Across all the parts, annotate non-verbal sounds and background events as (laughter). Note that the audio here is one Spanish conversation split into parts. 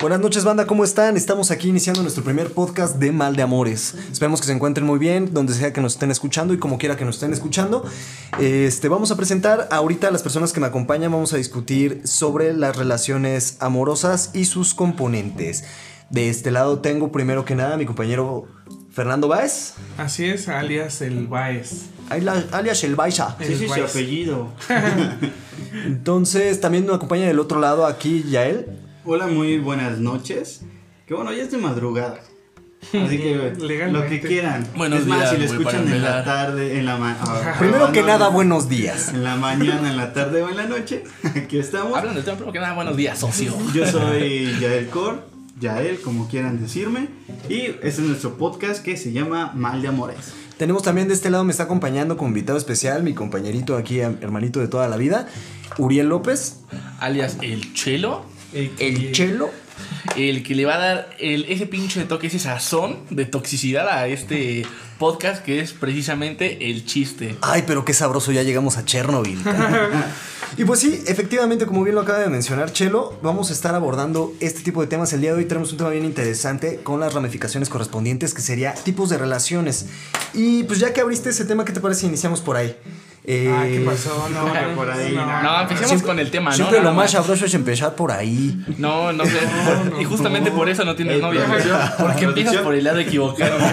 Buenas noches, banda, ¿cómo están? Estamos aquí iniciando nuestro primer podcast de Mal de Amores. Esperemos que se encuentren muy bien, donde sea que nos estén escuchando y como quiera que nos estén escuchando. Este, vamos a presentar ahorita a las personas que me acompañan, vamos a discutir sobre las relaciones amorosas y sus componentes. De este lado tengo primero que nada a mi compañero Fernando Baez. Así es, alias el Baez. Alias el Baiza. Sí, sí, su apellido. (laughs) Entonces, también me acompaña del otro lado aquí Yael. Hola, muy buenas noches. Que bueno, ya es de madrugada. (laughs) Así que lo que quieran. Buenos es más, días, si lo escuchan en la tarde, en la mañana. Primero que nada, buenos días. En la mañana, en la tarde o en la noche. (laughs) Aquí estamos. Hablando del tema, primero que nada, buenos días, socio. Yo soy (laughs) Yael Cor, Yael, como quieran decirme. Y este es nuestro podcast que se llama Mal de Amores. Tenemos también de este lado, me está acompañando como invitado especial mi compañerito aquí, hermanito de toda la vida, Uriel López, Alias el Chelo. El Chelo. El que le va a dar el, ese pinche toque, ese sazón de toxicidad a este podcast que es precisamente el chiste. Ay, pero qué sabroso, ya llegamos a Chernobyl. (laughs) y pues sí, efectivamente, como bien lo acaba de mencionar Chelo, vamos a estar abordando este tipo de temas. El día de hoy tenemos un tema bien interesante con las ramificaciones correspondientes, que sería tipos de relaciones. Y pues ya que abriste ese tema, ¿qué te parece si iniciamos por ahí? Eh, Ah, ¿qué pasó? No, ¿Cómo que por ahí? No, empecemos siempre- con el tema, ¿no? Siempre lo más sabroso es empezar por ahí. No, no sé. (laughs) por- y justamente por eso no tienes novia. güey. Porque empiezas por el lado equivocado. (laughs)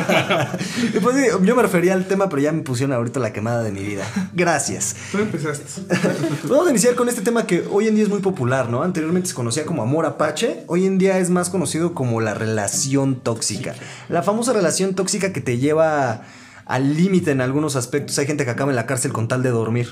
Pues sí, yo me refería al tema, pero ya me pusieron ahorita la quemada de mi vida. Gracias. Tú empezaste. (laughs) Vamos a iniciar con este tema que hoy en día es muy popular, ¿no? Anteriormente se conocía como amor apache, hoy en día es más conocido como la relación tóxica. La famosa relación tóxica que te lleva al límite en algunos aspectos. Hay gente que acaba en la cárcel con tal de dormir.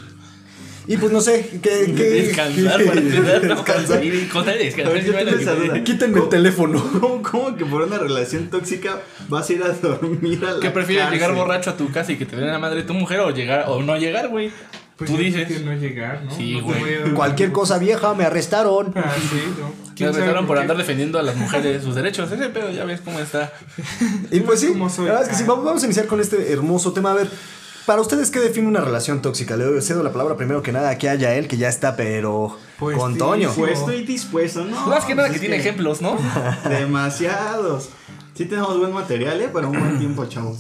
Y pues no sé, ¿qué? qué (laughs) Descansar (laughs) para. ¿no? Descansar. Y contar y descansar. Ver, que-. Quítenme el teléfono. (laughs) ¿Cómo, cómo que por una relación tóxica vas a ir a dormir a la ¿Qué prefieres cárcel? llegar borracho a tu casa y que te den la madre de tu mujer o llegar o no llegar, güey? Pues Tú dices. creo que no llegar, ¿no? Sí, No güey. Cualquier cosa vieja, me arrestaron. Ah, sí, ¿no? Me ¿Quién sabe arrestaron por qué? andar defendiendo a las mujeres sus derechos. Ese pedo ya ves cómo está. Y pues sí, la verdad es que sí, Ah. vamos, vamos a iniciar con este hermoso tema. A ver, para ustedes, ¿qué define una relación tóxica? Le cedo la palabra primero que nada aquí a Yael, que ya está, pero Pues con Toño. Pues estoy dispuesto, ¿no? Más que nada pues que es tiene ejemplos, ¿no? (laughs) Demasiados. Sí tenemos buen material, ¿eh? Para un buen tiempo, chavos.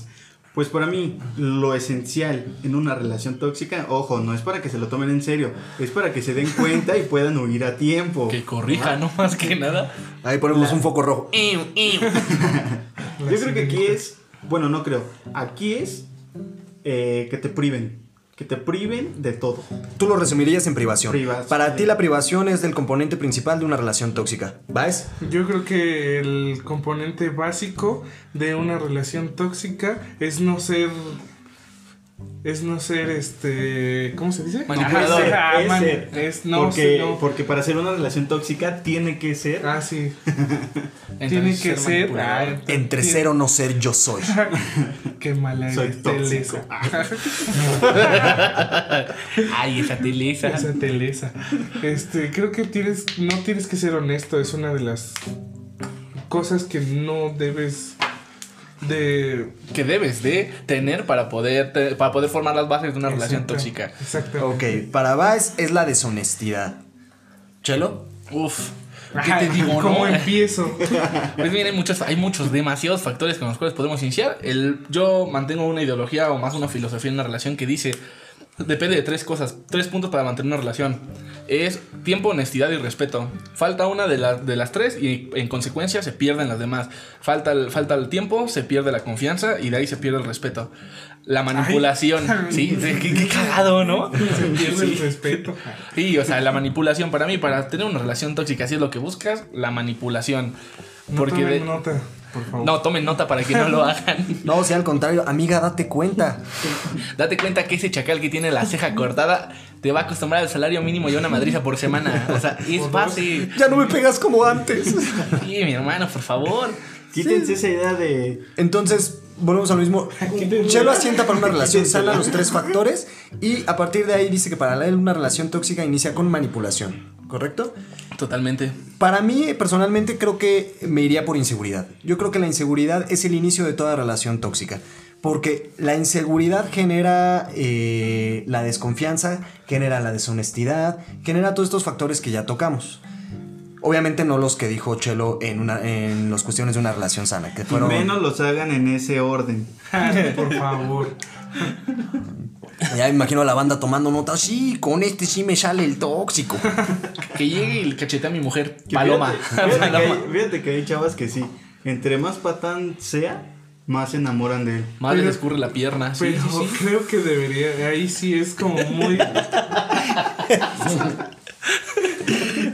Pues para mí, lo esencial en una relación tóxica, ojo, no es para que se lo tomen en serio, es para que se den (laughs) cuenta y puedan huir a tiempo. Que corrija, no (laughs) más que nada. Ahí ponemos un foco rojo. (laughs) Yo creo que aquí es, bueno, no creo, aquí es eh, que te priven, que te priven de todo. Tú lo resumirías en privación. Privación. Para ti la privación es del componente principal de una relación tóxica. ¿Vas? Yo creo que el componente básico de una relación tóxica es no ser. Es no ser este. ¿Cómo se dice? Manipulador. Ser- ah, Es man- ser. es no, porque, no. porque para ser una relación tóxica tiene que ser Ah, sí. (laughs) Entonces, Tiene que ser. ah, Entre tiene- ser o no ser, yo soy. (laughs) Qué mala Soy eres, tóxico. (laughs) Ay, esa teleza. Esa telesa. Este, creo que tienes, no tienes que ser honesto, es una de las cosas que no debes de Que debes de tener para poder, te- para poder formar las bases de una relación Exacto, tóxica. Exactamente. Ok, para Baez es la deshonestidad. ¿Chelo? Uf. ¿Qué te digo, ¿Cómo no? empiezo? (laughs) Pues bien, hay muchos, hay muchos, demasiados factores con los cuales podemos iniciar. El, yo mantengo una ideología o más una filosofía en una relación que dice, depende de tres cosas, tres puntos para mantener una relación. Es tiempo, honestidad y respeto. Falta una de, las de las tres y en consecuencia se pierden las demás. Falta el, falta el tiempo, se pierde la confianza y de ahí se pierde el respeto. La manipulación, ¿sí? Qué, qué cagado, ¿no? (laughs) Se pierde el respeto. Sí, o sea, la manipulación para mí, para tener una relación tóxica, si es lo que buscas, la manipulación. No Porque de- nota, por favor. no, tomen nota para que no lo hagan. (laughs) No, si al contrario, amiga, date cuenta. (laughs) Date cuenta que ese chacal que tiene la ceja cortada te va a acostumbrar al salario mínimo y a una madriza por semana. O sea, es base. Ya no me pegas como antes. Sí, mi hermano, por favor. Quítense esa idea de Entonces, volvemos a lo mismo. (laughs) Chelo asienta para una relación sana los tres factores y a partir de ahí dice que para él una relación tóxica inicia con manipulación, ¿correcto? Totalmente. Para mí, personalmente, creo que me iría por inseguridad. Yo creo que la inseguridad es el inicio de toda relación tóxica. Porque la inseguridad genera eh, la desconfianza, genera la deshonestidad, genera todos estos factores que ya tocamos. Obviamente no los que dijo Chelo en una en las cuestiones de una relación sana, que fueron Menos los hagan en ese orden. (laughs) Por favor. (laughs) ya me imagino a la banda tomando notas, sí, con este sí me sale el tóxico. (laughs) Que llegue y le cachete a mi mujer. Que Paloma. Fíjate, fíjate que hay, fíjate que hay chavas que sí. Entre más patán sea, más se enamoran de él. Más le escurre la pierna. Sí, Pero sí, sí. creo que debería. Ahí sí es como muy.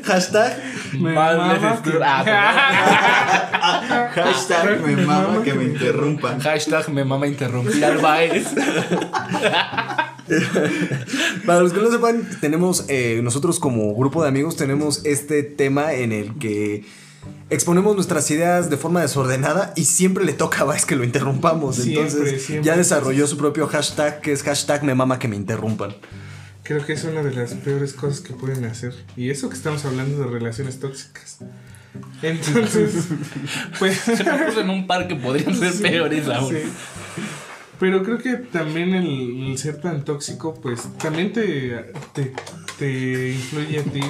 Hashtag Me Más mama veces que- Ah, (laughs) Hashtag me mama que me interrumpan. Hashtag me mama interrumpir al Baez. (laughs) Para los que no sepan, tenemos, eh, nosotros como grupo de amigos tenemos este tema en el que exponemos nuestras ideas de forma desordenada y siempre le toca a Vice que lo interrumpamos. Siempre, Entonces siempre. ya desarrolló su propio hashtag que es hashtag me mama que me interrumpan. Creo que es una de las peores cosas que pueden hacer. Y eso que estamos hablando de relaciones tóxicas. Entonces, (laughs) pues. Se me puso en un par que podrían ser Sí, peores aún. sí. Pero creo que también el, el ser tan tóxico, pues también te, te, te influye a ti.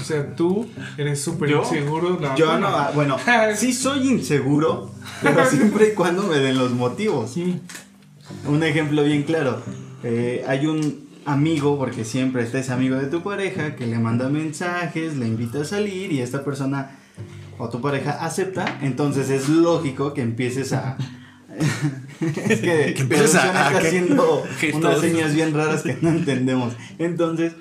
O sea, tú eres súper inseguro. No, Yo no, ah, bueno, (laughs) sí soy inseguro, pero (laughs) siempre y cuando me den los motivos. Sí. Un ejemplo bien claro. eh, hay un amigo, porque siempre está ese amigo de tu pareja, que le manda mensajes, le invita a salir y esta persona o tu pareja acepta, entonces es lógico que empieces a... (laughs) es que, Que empieces a- está haciendo Gestos. unas señas bien raras que no entendemos. Entonces,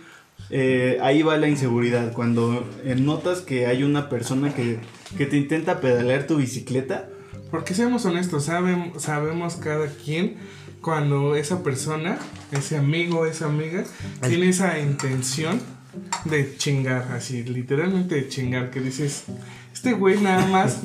eh, ahí va la inseguridad. Cuando eh, notas que hay una persona que, que te intenta pedalear tu bicicleta, Porque seamos honestos, sabemos, sabemos cada quien cuando esa persona, ese amigo, esa amiga, tiene esa intención de chingar, así, literalmente de chingar, que dices, este güey nada más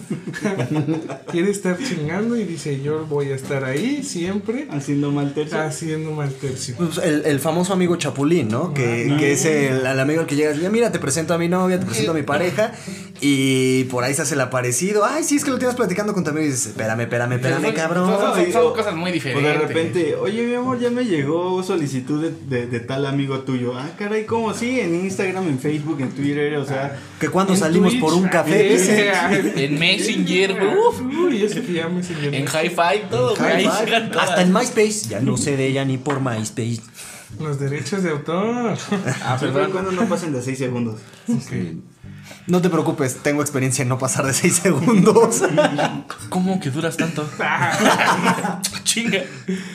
(laughs) quiere estar chingando y dice, yo voy a estar ahí siempre haciendo mal tercio. haciendo mal tercio. Pues el, el famoso amigo Chapulín, ¿no? Que, Ah, que es el, el amigo al que llegas, ya mira, te presento a mi novia, te presento a mi pareja, y por ahí se hace el aparecido. Ay, sí, es que lo tienes platicando con tu amigo y dices, espérame, espérame, espérame, Son- cabrón. Son, son- o- cosas muy O diferentes. de repente, oye mi amor, ya me llegó solicitud de, de- de tal amigo tuyo. Ah, caray, ¿cómo? Sí, en Instagram, en Facebook, en Twitter, o sea... Que cuando salimos por un café, (laughs) En Messenger, uf, Uy, eso que ya me enseñó. en Hi-Fi, todo. güey. Hasta en MySpace. Ya no sé de ella ni por MySpace. Los derechos de autor. Ah, perdón. cuando no pasen de 6 segundos. No te preocupes, tengo experiencia en no pasar de 6 segundos. (laughs) ¿Cómo que duras tanto? (laughs) Chinga.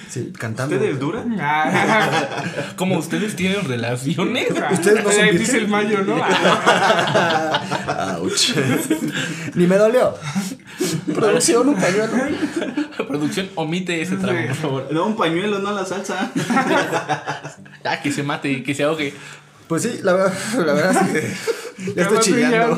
Sí, cantando. ¿Ustedes duran? (laughs) ¿Cómo ustedes tienen relaciones? Ustedes no son. Dice el mayo, ¿no? Ouch. Ni me dolió. Producción, un pañuelo. Producción, omite ese tramo, por favor. No, un pañuelo, no la salsa. Ah, que se mate, que se ahogue. Pues sí, la, verdad- la verdad es que (laughs) ya estoy chillando.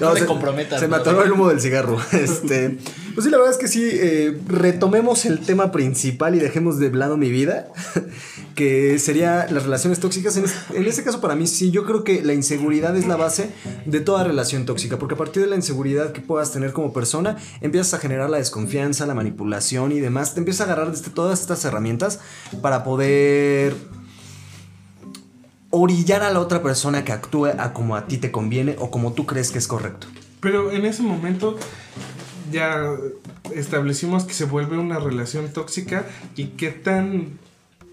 no, se- comprometas, Se me atoró el humo del cigarro. (laughs) Este, pues sí, la verdad es que sí, eh, retomemos el tema principal y dejemos de lado mi vida, (laughs) que sería las relaciones tóxicas. En, es- en este caso, para mí, sí, yo creo que la inseguridad es la base de toda relación tóxica, porque a partir de la inseguridad que puedas tener como persona, empiezas a generar la desconfianza, la manipulación y demás. Te empiezas a agarrar de este- todas estas herramientas para poder orillar a la otra persona que actúe a como a ti te conviene o como tú crees que es correcto. Pero en ese momento ya establecimos que se vuelve una relación tóxica y qué tan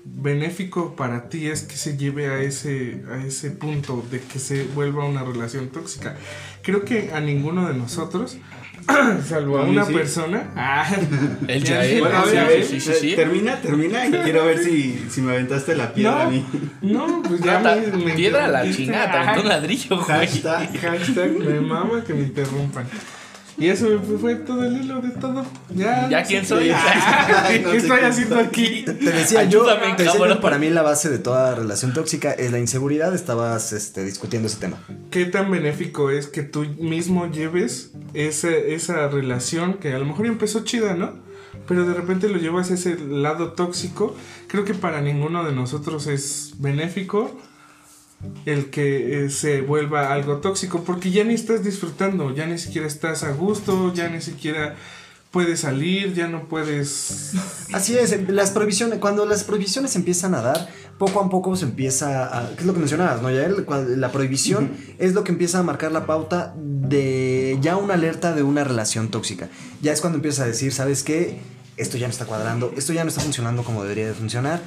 benéfico para ti es que se lleve a ese, a ese punto de que se vuelva una relación tóxica. Creo que a ninguno de nosotros, (clears throat) salvo a una sí. persona, ah, El ya (laughs) Bueno, a sí, ver, a ver, sí, sí, sí. termina, termina y quiero ver si, si me aventaste la piedra a mí. No, pues ya me, me Piedra a la chingada, aventó un ladrillo, güey. Hashtag. Hashtag me mama que me interrumpan. Y eso fue, fue todo el hilo de todo. Ya, ¿Ya no quién soy? (laughs) qué- Ay, no ¿Qué sé estoy qué- haciendo aquí? (laughs) Te decía yo, te decía yo, para mí la base de toda relación tóxica es la inseguridad. Estabas este, discutiendo ese tema. ¿Qué tan benéfico es que tú mismo lleves ese, esa relación que a lo mejor empezó chida, ¿no? Pero de repente lo llevas a ese lado tóxico. Creo que para ninguno de nosotros es benéfico el que eh, se vuelva algo tóxico porque ya ni estás disfrutando, ya ni siquiera estás a gusto, ya ni siquiera puedes salir, ya no puedes... (laughs) Así es, las prohibiciones, cuando las prohibiciones empiezan a dar, poco a poco se empieza a, ¿qué es lo que mencionabas, no? Ya el- cuando- la prohibición es lo que empieza a marcar la pauta de ya una alerta de una relación tóxica. Ya es cuando empiezas a decir, ¿sabes qué? Esto ya no está cuadrando, esto ya no está funcionando como debería de funcionar.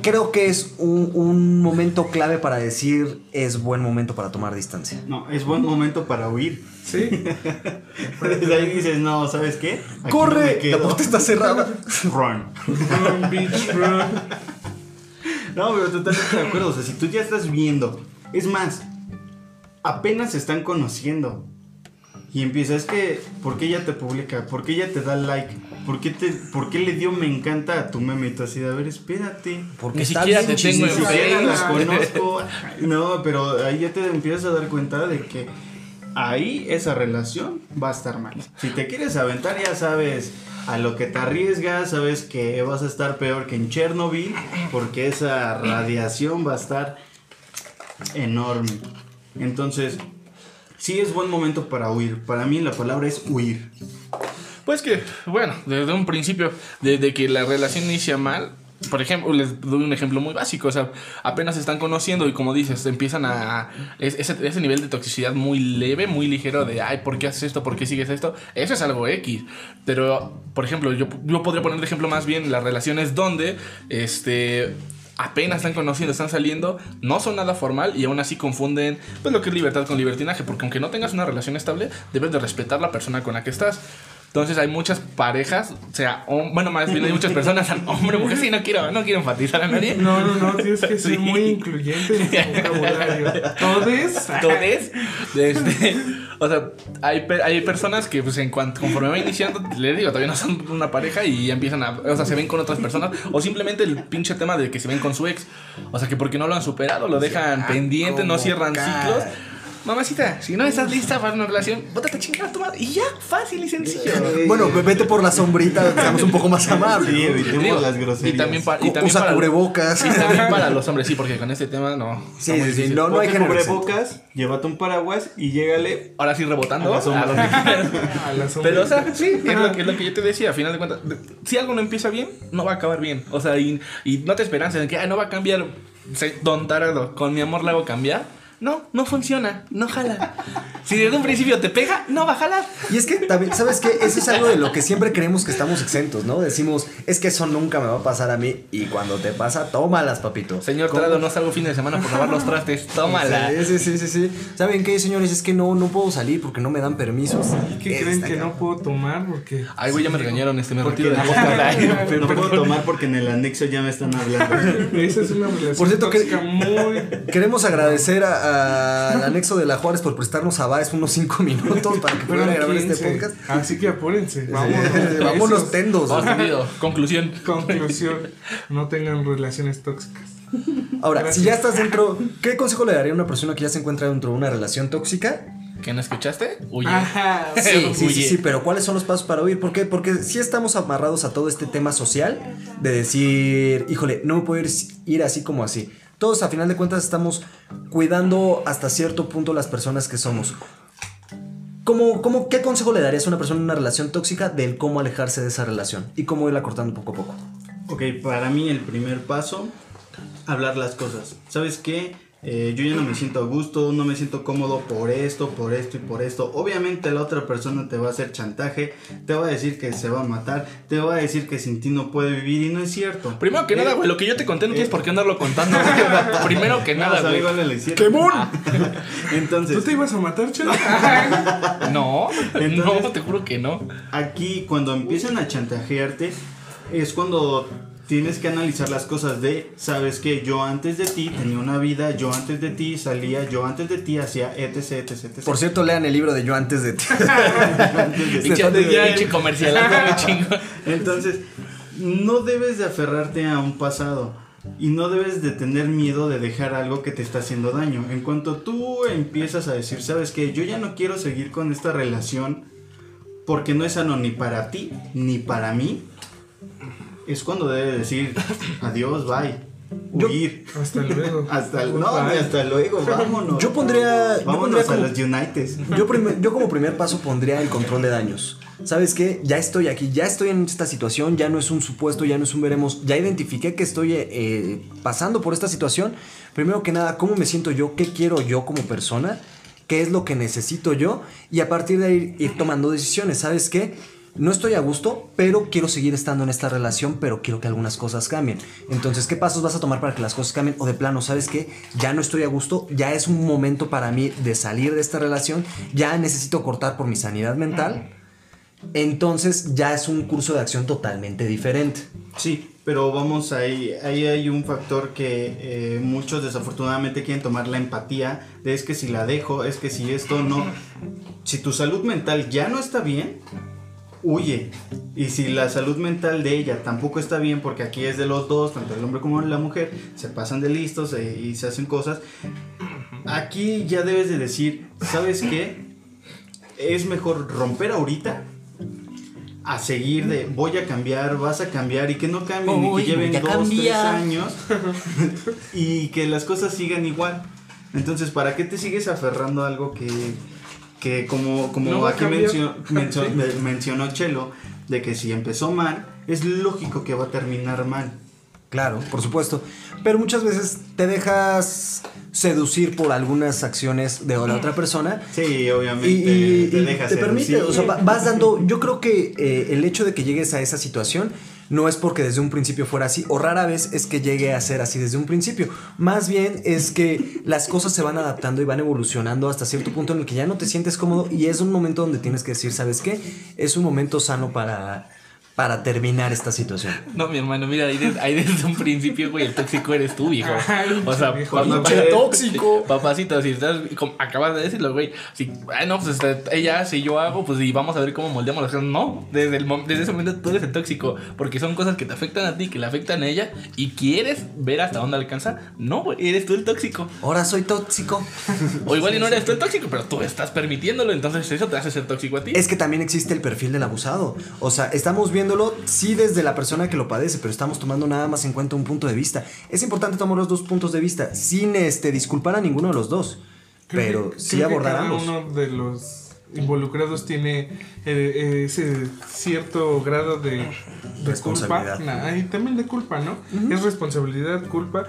Creo que es un, un momento clave para decir es buen momento para tomar distancia. No, es buen momento para huir. Sí. (laughs) De ahí dices, no, ¿sabes qué? Aquí no me ¡Corre! La puerta está cerrada. (laughs) Run. Run, bitch, run. No, pero totalmente de acuerdo. O sea, si tú ya estás viendo, es más, apenas se están conociendo. Y empieza, es que, ¿por qué ella te publica? ¿Por qué ella te da like? ¿Por qué, te, ¿Por qué le dio me encanta a tu meme? Y tú así de, a ver, espérate. Porque siquiera te tengo en la conozco. (laughs) No, pero ahí ya te empiezas a dar cuenta de que ahí esa relación va a estar mal. Si te quieres aventar, ya sabes a lo que te arriesgas, sabes que vas a estar peor que en Chernobyl, porque esa radiación va a estar enorme. Entonces, sí es buen momento para huir. Para mí la palabra es huir. Pues que, bueno, desde un principio, desde que la relación inicia mal, por ejemplo, les doy un ejemplo muy básico, o sea, apenas se están conociendo y como dices, empiezan a... es- ese, ese nivel de toxicidad muy leve, muy ligero de, ay, ¿por qué haces esto? ¿Por qué sigues esto? Eso es algo X. Pero, por ejemplo, yo, yo podría poner de ejemplo más bien las relaciones donde, este... Apenas están conociendo, están saliendo, no son nada formal y aún así confunden pues lo que es libertad con libertinaje, porque aunque no tengas una relación estable, debes de respetar la persona con la que estás. Entonces hay muchas parejas, o sea, bueno, más bien hay muchas personas, hombre, mujer, sí, no quiero, no quiero enfatizar a nadie. No, no, no, tienes que ser Sí. muy incluyente en tu vocabulario. ¿Todes? Entonces, este, o sea, hay, hay personas que pues en cuanto conforme va iniciando, les digo, todavía no son una pareja y empiezan a, o sea, se ven con otras personas o simplemente el pinche tema de que se ven con su ex, o sea, que porque no lo han superado, lo dejan pendiente, no cierran ciclos. Mamacita, si no estás lista para una relación, bótate a chingar a tu madre y ya, fácil y sencillo. Bueno, vete por la sombrita, seamos un poco más amables. Sí, evitemos las groserías. Y también, pa- y también Usa para cubrebocas. Y también para (laughs) los hombres, sí, porque con este tema no. Sí, sí, sí, no, no hay género. cubrebocas, llévate un paraguas y llégale Ahora sí rebotando A la sombra. a que la sombra. Pero, o sea, sí, es lo, que, es lo que yo te decía. A final de cuentas, si algo no empieza bien, no va a acabar bien. O sea, y, y no te esperanzas en que "Ay, no va a cambiar. Se, don tarado, con mi amor la hago cambiar. No, no funciona, no jala. Si desde un principio te pega, no va a jalar. Y es que también, ¿sabes qué? Eso es algo de lo que siempre creemos que estamos exentos, ¿no? Decimos, es que eso nunca me va a pasar a mí. Y cuando te pasa, tómalas, papito. Señor ¿Cómo? Tarado, no salgo fin de semana por lavar los trastes. Tómala. Sí, sí, sí, sí, sí. ¿Saben qué, señores? Es que no, no puedo salir porque no me dan permisos. ¿Qué creen que no puedo tomar? Porque. Ay, güey, ya me regañaron. Este, me Porque retiro del no, puedo tomar porque en el anexo ya me están hablando. (laughs) Esa es una relación Por cierto, que- muy. Queremos agradecer a- a- al (laughs) anexo de la Juárez por prestarnos a Baez unos 5 minutos para que puedan grabar este 15. podcast. Así que apúrense. Vámonos. (laughs) Vámonos Esos- tendos. Vamos. Conclusión. Conclusión. No tengan relaciones tóxicas. Ahora, Gracias. si ya estás dentro, ¿qué consejo le daría a una persona que ya se encuentra dentro de una relación tóxica? ¿Qué no escuchaste? Huye. Ajá. (laughs) Sí, sí, sí, Huye. sí, pero ¿cuáles son los pasos para huir? ¿Por qué? Porque sí estamos amarrados a todo este tema social de decir, híjole, no me puedo ir, ir así como así. Todos a final de cuentas estamos cuidando hasta cierto punto las personas que somos. ¿Cómo, cómo, ¿Qué consejo le darías a una persona en una relación tóxica del cómo alejarse de esa relación y cómo irla cortando poco a poco? Ok, para mí el primer paso, hablar las cosas. ¿Sabes qué? Eh, yo ya no me siento a gusto, no me siento cómodo por esto, por esto y por esto. Obviamente la otra persona te va a hacer chantaje, te va a decir que se va a matar, te va a decir que sin ti no puede vivir y no es cierto. Primero que Eh, nada, güey, lo que yo te conté no tienes por qué andarlo contando. (laughs) (laughs) Primero que nada, güey. igual le hicieron. ¡Quemón! (laughs) Entonces, ¿Tú te ibas a matar, chelo? No, Entonces- no, te juro que no. Aquí cuando empiezan a chantajearte es cuando tienes que analizar las cosas de, sabes que yo antes de ti tenía una vida, yo antes de ti salía, yo antes de ti hacía etc, etc, etc. Por cierto, lean el libro de Yo antes de ti. Comercial. Entonces, no debes de aferrarte a un pasado y no debes de tener miedo de dejar algo que te está haciendo daño. En cuanto tú empiezas a decir, sabes que yo ya no quiero seguir con esta relación porque no es sano ni para ti ni para mí, es cuando debes decir adiós, bye. Yo- huir. Hasta luego. (laughs) Hasta, no, Bye. hasta luego, vámonos. Yo pondría. Yo, Vámonos pondría a como, los United. yo, primer- yo como primer paso pondría el control de daños. ¿Sabes qué? Ya estoy aquí, ya estoy en esta situación, ya no es un supuesto, ya no es un veremos, ya identifiqué que estoy eh, eh, pasando por esta situación. Primero que nada, ¿cómo me siento yo? ¿Qué quiero yo como persona? ¿Qué es lo que necesito yo? Y a partir de ahí ir tomando decisiones. ¿Sabes qué? No estoy a gusto, pero quiero seguir estando en esta relación, pero quiero que algunas cosas cambien. Entonces, ¿qué pasos vas a tomar para que las cosas cambien? O de plano, ¿sabes qué? Ya no estoy a gusto, ya es un momento para mí de salir de esta relación, ya necesito cortar por mi sanidad mental. Entonces, ya es un curso de acción totalmente diferente. Sí, pero vamos ahí, ahí hay un factor que eh, muchos desafortunadamente quieren tomar la empatía, de es que si la dejo, es que si esto no, si tu salud mental ya no está bien, huye. Y si la salud mental de ella tampoco está bien, porque aquí es de los dos, tanto el hombre como la mujer, se pasan de listos eh, y se hacen cosas, aquí ya debes de decir, ¿sabes qué? Es mejor romper ahorita a seguir de voy a cambiar, vas a cambiar y que no cambien Uy, y que lleven dos, tres años (laughs) y que las cosas sigan igual. Entonces, ¿para qué te sigues aferrando a algo que, que como, como No aquí cambiar. mencio- mencio- (laughs) me- mencionó Chelo, de que si empezó mal, es lógico que va a terminar mal. Claro, por supuesto. Pero muchas veces te dejas seducir por algunas acciones de la otra persona Sí, obviamente. y, y- te te permite, o sea, va- vas dando, yo creo que eh, el hecho de que llegues a esa situación no es porque desde un principio fuera así, o rara vez es que llegue a ser así desde un principio, más bien es que las cosas se van adaptando y van evolucionando hasta cierto punto en el que ya no te sientes cómodo y es un momento donde tienes que decir, ¿sabes qué? Es un momento sano para, para terminar esta situación. No, mi hermano, mira, ahí, des- ahí desde un principio, güey, el tóxico eres tú, viejo. (laughs) Ay, O sea, viejo, papá- tóxico. Papacito, si estás, como acabas de decirlo, güey. Si, ay, no, pues este, ella, si yo hago, pues y vamos a ver cómo moldeamos las cosas. No, desde, el, desde ese momento tú eres el tóxico. Porque son cosas que te afectan a ti, que le afectan a ella. Y quieres ver hasta dónde alcanza. No, güey, eres tú el tóxico. Ahora soy tóxico. (laughs) O igual y no eres tú el tóxico, pero tú estás permitiéndolo. Entonces eso te hace ser tóxico a ti. Es que también existe el perfil del abusado. O sea, estamos viéndolo, sí, desde la persona que lo padece, pero estamos tomando nada más en cuenta un punto de vista. Es importante tomar los dos puntos de vista, sin este, disculpar a ninguno de los dos. Creo pero que- sí abordar ambos. uno de los involucrados tiene eh, ese cierto grado de, de culpa. Nah, y también de culpa, ¿no? Es responsabilidad, culpa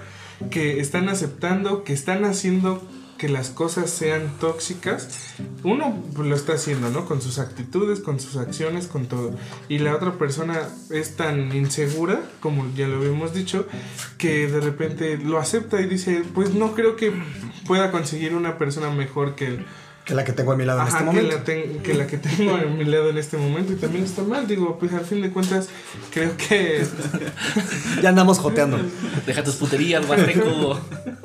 que están aceptando, que están haciendo que las cosas sean tóxicas. Uno pues, lo está haciendo, ¿no? Con sus actitudes, con sus acciones, con todo. Y la otra persona es tan insegura, como ya lo habíamos dicho, que de repente lo acepta y dice, pues no creo que pueda conseguir una persona mejor que él. Que la que tengo a mi lado en este que, momento. la ten- que la que tengo a mi lado en este momento y también está mal. Digo, pues al fin de cuentas, creo que. (laughs) Ya andamos joteando. Deja tus puterías, Basteco.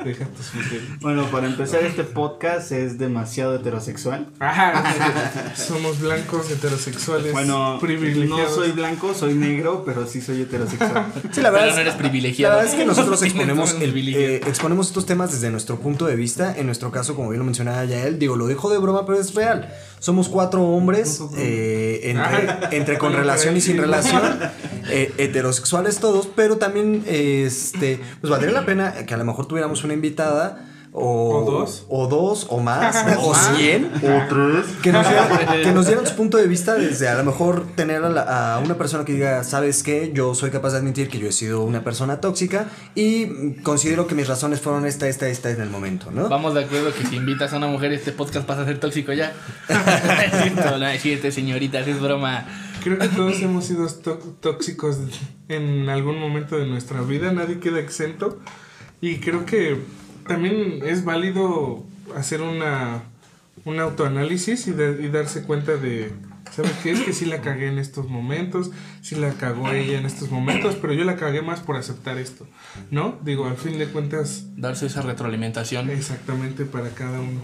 Deja tus futeros. Bueno, para empezar, este podcast es demasiado heterosexual. Ajá, (laughs) somos blancos, heterosexuales, Bueno, no privilegiados. soy blanco, soy negro, pero sí soy heterosexual. (laughs) Sí, la verdad, Pero no eres es, privilegiado. la verdad es que nosotros exponemos, el- eh, exponemos estos temas desde nuestro punto de vista. En nuestro caso, como bien lo mencionaba ya él, digo, lo dejo de broma, pero es real. Somos cuatro hombres, eh, entre, entre con (laughs) relación y sin relación, (laughs) eh, heterosexuales todos, pero también, este, pues valdría la pena que a lo mejor tuviéramos una invitada. O, O dos. O dos, o más, (laughs) O cien, o tres. (laughs) Que nos, dieran, (laughs) que nos dieran su punto de vista desde a lo mejor tener a, la- a una persona que diga, ¿sabes qué? Yo soy capaz de admitir que yo he sido una persona tóxica y considero que mis razones fueron esta, esta, esta en el momento, ¿no? Vamos de acuerdo que si invitas a una mujer, este podcast pasa a ser tóxico ya. no, no es cierto, señoritas, es broma. Creo que todos hemos sido tó- tóxicos en algún momento de nuestra vida, nadie queda exento. Y creo que también es válido hacer una, un autoanálisis y, de- y darse cuenta de, ¿sabes qué? Es que sí la cagué en estos momentos, sí la cagó ella en estos momentos, pero yo la cagué más por aceptar esto, ¿no? Digo, al fin de cuentas, Darse esa retroalimentación. exactamente para cada uno.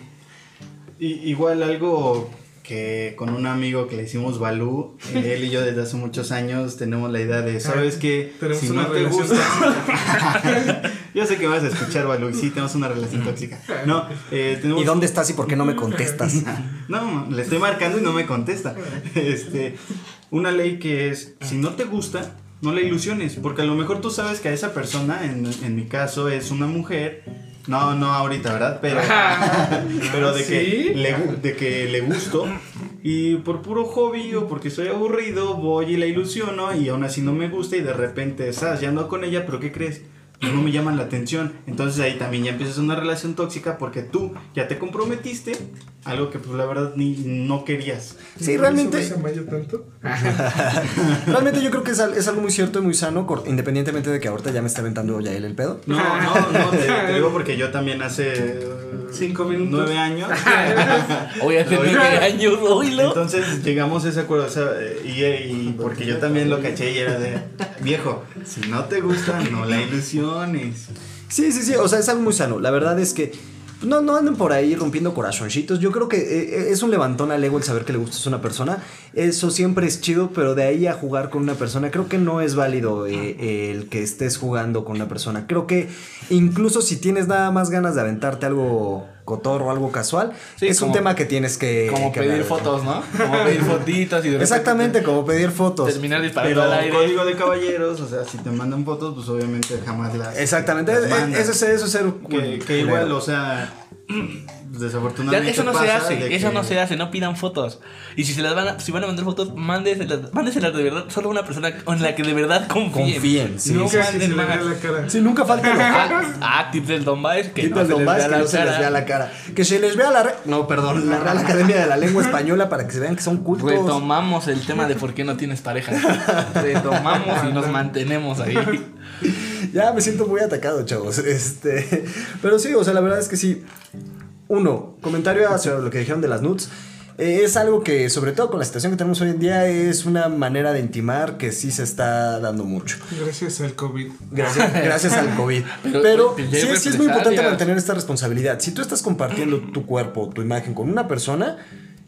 Y, igual algo que con un amigo que le hicimos Balú, eh, él y yo desde hace muchos años tenemos la idea de, ¿sabes qué? Tenemos Si una no te relación gusta... (laughs) yo sé que vas a escuchar Balú, y sí, tenemos una relación tóxica. No, eh, tenemos... ¿Y dónde estás y por qué no me contestas? (laughs) No, le estoy marcando y no me contesta. Este, una ley que es, si no te gusta, no la ilusiones, porque a lo mejor tú sabes que a esa persona, en, en mi caso, es una mujer. No, no ahorita, ¿verdad? Pero, (laughs) pero de, ¿Sí? que le, de que le gusto. Y por puro hobby o porque estoy aburrido, voy y la ilusiono y aún así no me gusta y de repente, ¿sabes? Ya ando con ella, pero ¿qué crees? No me llaman la atención. Entonces ahí también ya empiezas una relación tóxica porque tú ya te comprometiste, algo que pues la verdad ni no querías. Sí, ¿Por realmente- eso me amayo tanto? (laughs) Realmente yo creo que es, es algo muy cierto y muy sano, independientemente de que ahorita ya me esté aventando ya él el pedo. No, no, no, te, te digo porque yo también hace (laughs) Cinco minutos. nueve años. (laughs) Hoy hace nueve años, oílo. Entonces llegamos a ese acuerdo, o sea, y, y porque yo también lo caché y era de, viejo, si no te gusta, no la ilusiones. Sí, sí, sí, o sea, es algo muy sano. La verdad es que no, no anden por ahí rompiendo corazoncitos. Yo creo que eh, es un levantón al ego el saber que le gustas a una persona. Eso siempre es chido, pero de ahí a jugar con una persona, creo que no es válido eh, el que estés jugando con una persona. Creo que incluso si tienes nada más ganas de aventarte algo cotorro, algo casual, Sí, es un tema que tienes que... Como que pedir hablar. fotos, ¿no? (laughs) Como pedir fotitos y de Exactamente, como pedir fotos. Terminar disparando Pero al aire. código de caballeros, o sea, si te mandan fotos, pues obviamente jamás las. Exactamente, las eso es, eso es ser que, igual, o sea, (clears throat) Ya, desafortunadamente. eso no se hace, eso que- no se hace, no pidan fotos. Y si se las van a, si van a mandar fotos, mándeselas, mándeselas de verdad, solo a una persona en la que de verdad confíen. Confíen, sí. no manden más. la cara. Sí, nunca falta lo Ah, ah, tips del Don Baez, que no el se les domás vea que no se les cara. vea la cara. Que se les vea la... re- No, perdón, la Real Academia de la Lengua Española para que se vean que son cultos. Retomamos el tema de por qué no tienes pareja. Retomamos y nos mantenemos ahí. Ya me siento muy atacado, chavos. Este, pero sí, o sea, la verdad es que sí. Uno, comentario hacia lo que dijeron de las nudes. Eh, es algo que, sobre todo con la situación que tenemos hoy en día, es una manera de intimar que sí se está dando mucho. Gracias al COVID. Gracias, (laughs) gracias al COVID. (laughs) Pero- Pero, pero ya sí, es muy importante mantener esta responsabilidad. Si tú estás compartiendo tu cuerpo, tu imagen con una persona,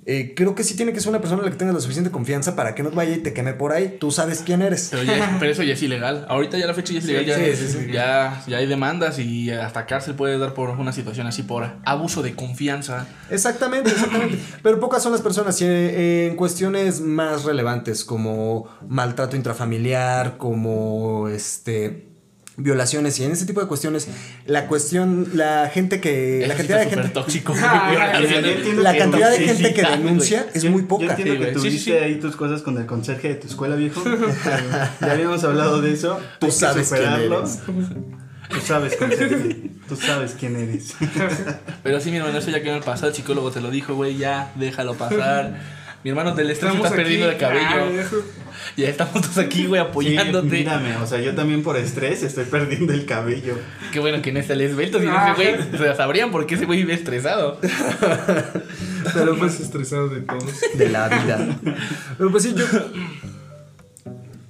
eh, creo que sí tiene que ser una persona a la que tengas la suficiente confianza para que no vaya y te queme por ahí. Tú sabes quién eres. Pero, ya, pero eso ya es ilegal. Ahorita ya la fecha ya es ilegal. ya, sí, sí, sí. Ya, ya hay demandas y hasta cárcel puede dar por una situación así por abuso de confianza. Exactamente, exactamente. (laughs) Pero pocas son las personas y, eh, en cuestiones más relevantes como maltrato intrafamiliar, como este violaciones y en ese tipo de cuestiones la cuestión la gente que la Eso cantidad de está gente tóxico. (laughs) Ah, yo entiendo la cantidad de gente que denuncia es Yo- muy Yo poca. entiendo Sí, que tuviste sí, sí. ahí tus cosas con el conserje de tu escuela, viejo. (laughs) ya habíamos hablado de eso. Tú Hay sabes quién eres. Tú sabes, conserje. Tú sabes quién eres. (laughs) Pero sí, mi hermano, eso ya quedó en el pasado. El psicólogo te lo dijo, güey, ya, déjalo pasar. Mi hermano, del estrés Estamos estás perdiendo de aquí. cabello. Ah. (laughs) Ya estamos todos aquí, güey, Sí, apoyándote. mírame, o sea, yo también por estrés estoy perdiendo el cabello. Qué bueno que en este les esbelto, si no, Ah. ese güey, o sea, sabrían por qué ese güey vive estresado. (laughs) Pero más estresado de todos. de la vida. Pero pues sí, yo.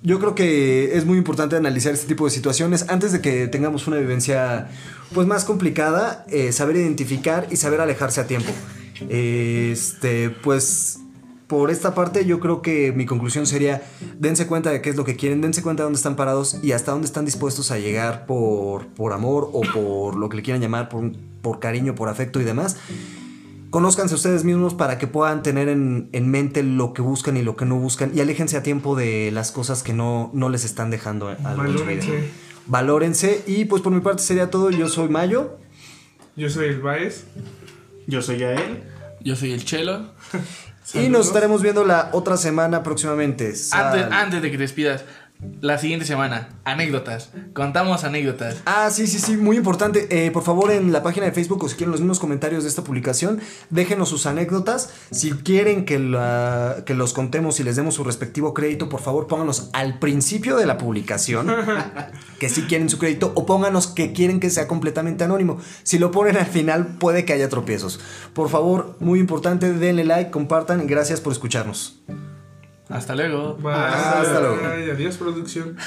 Yo creo que es muy importante analizar este tipo de situaciones antes de que tengamos una vivencia pues más complicada, eh, saber identificar y saber alejarse a tiempo. Este, pues por esta parte yo creo que mi conclusión sería dense cuenta de qué es lo que quieren, dense cuenta de dónde están parados y hasta dónde están dispuestos a llegar por, por amor o por lo que le quieran llamar, por, por cariño, por afecto y demás. Conózcanse ustedes mismos para que puedan tener en, en mente lo que buscan y lo que no buscan y aléjense a tiempo de las cosas que no, no les están dejando. Valórense. Valórense y pues por mi parte sería todo. Yo soy Mayo. Yo soy el Baez. Yo soy Yael. Yo soy el Chelo. (laughs) Y nos estaremos viendo la otra semana próximamente. Antes, antes de que te despidas, la siguiente semana, anécdotas. Contamos anécdotas. Ah, sí, sí, sí, muy importante. Eh, por favor, en la página de Facebook o si quieren los mismos comentarios de esta publicación, déjenos sus anécdotas. Si quieren que, la- que los contemos y les demos su respectivo crédito, por favor, pónganos al principio de la publicación (laughs) que sí quieren su crédito o pónganos que quieren que sea completamente anónimo. Si lo ponen al final, puede que haya tropiezos. Por favor, muy importante, denle like, compartan y gracias por escucharnos. Hasta luego. Bye. Hasta luego. Adiós, producción.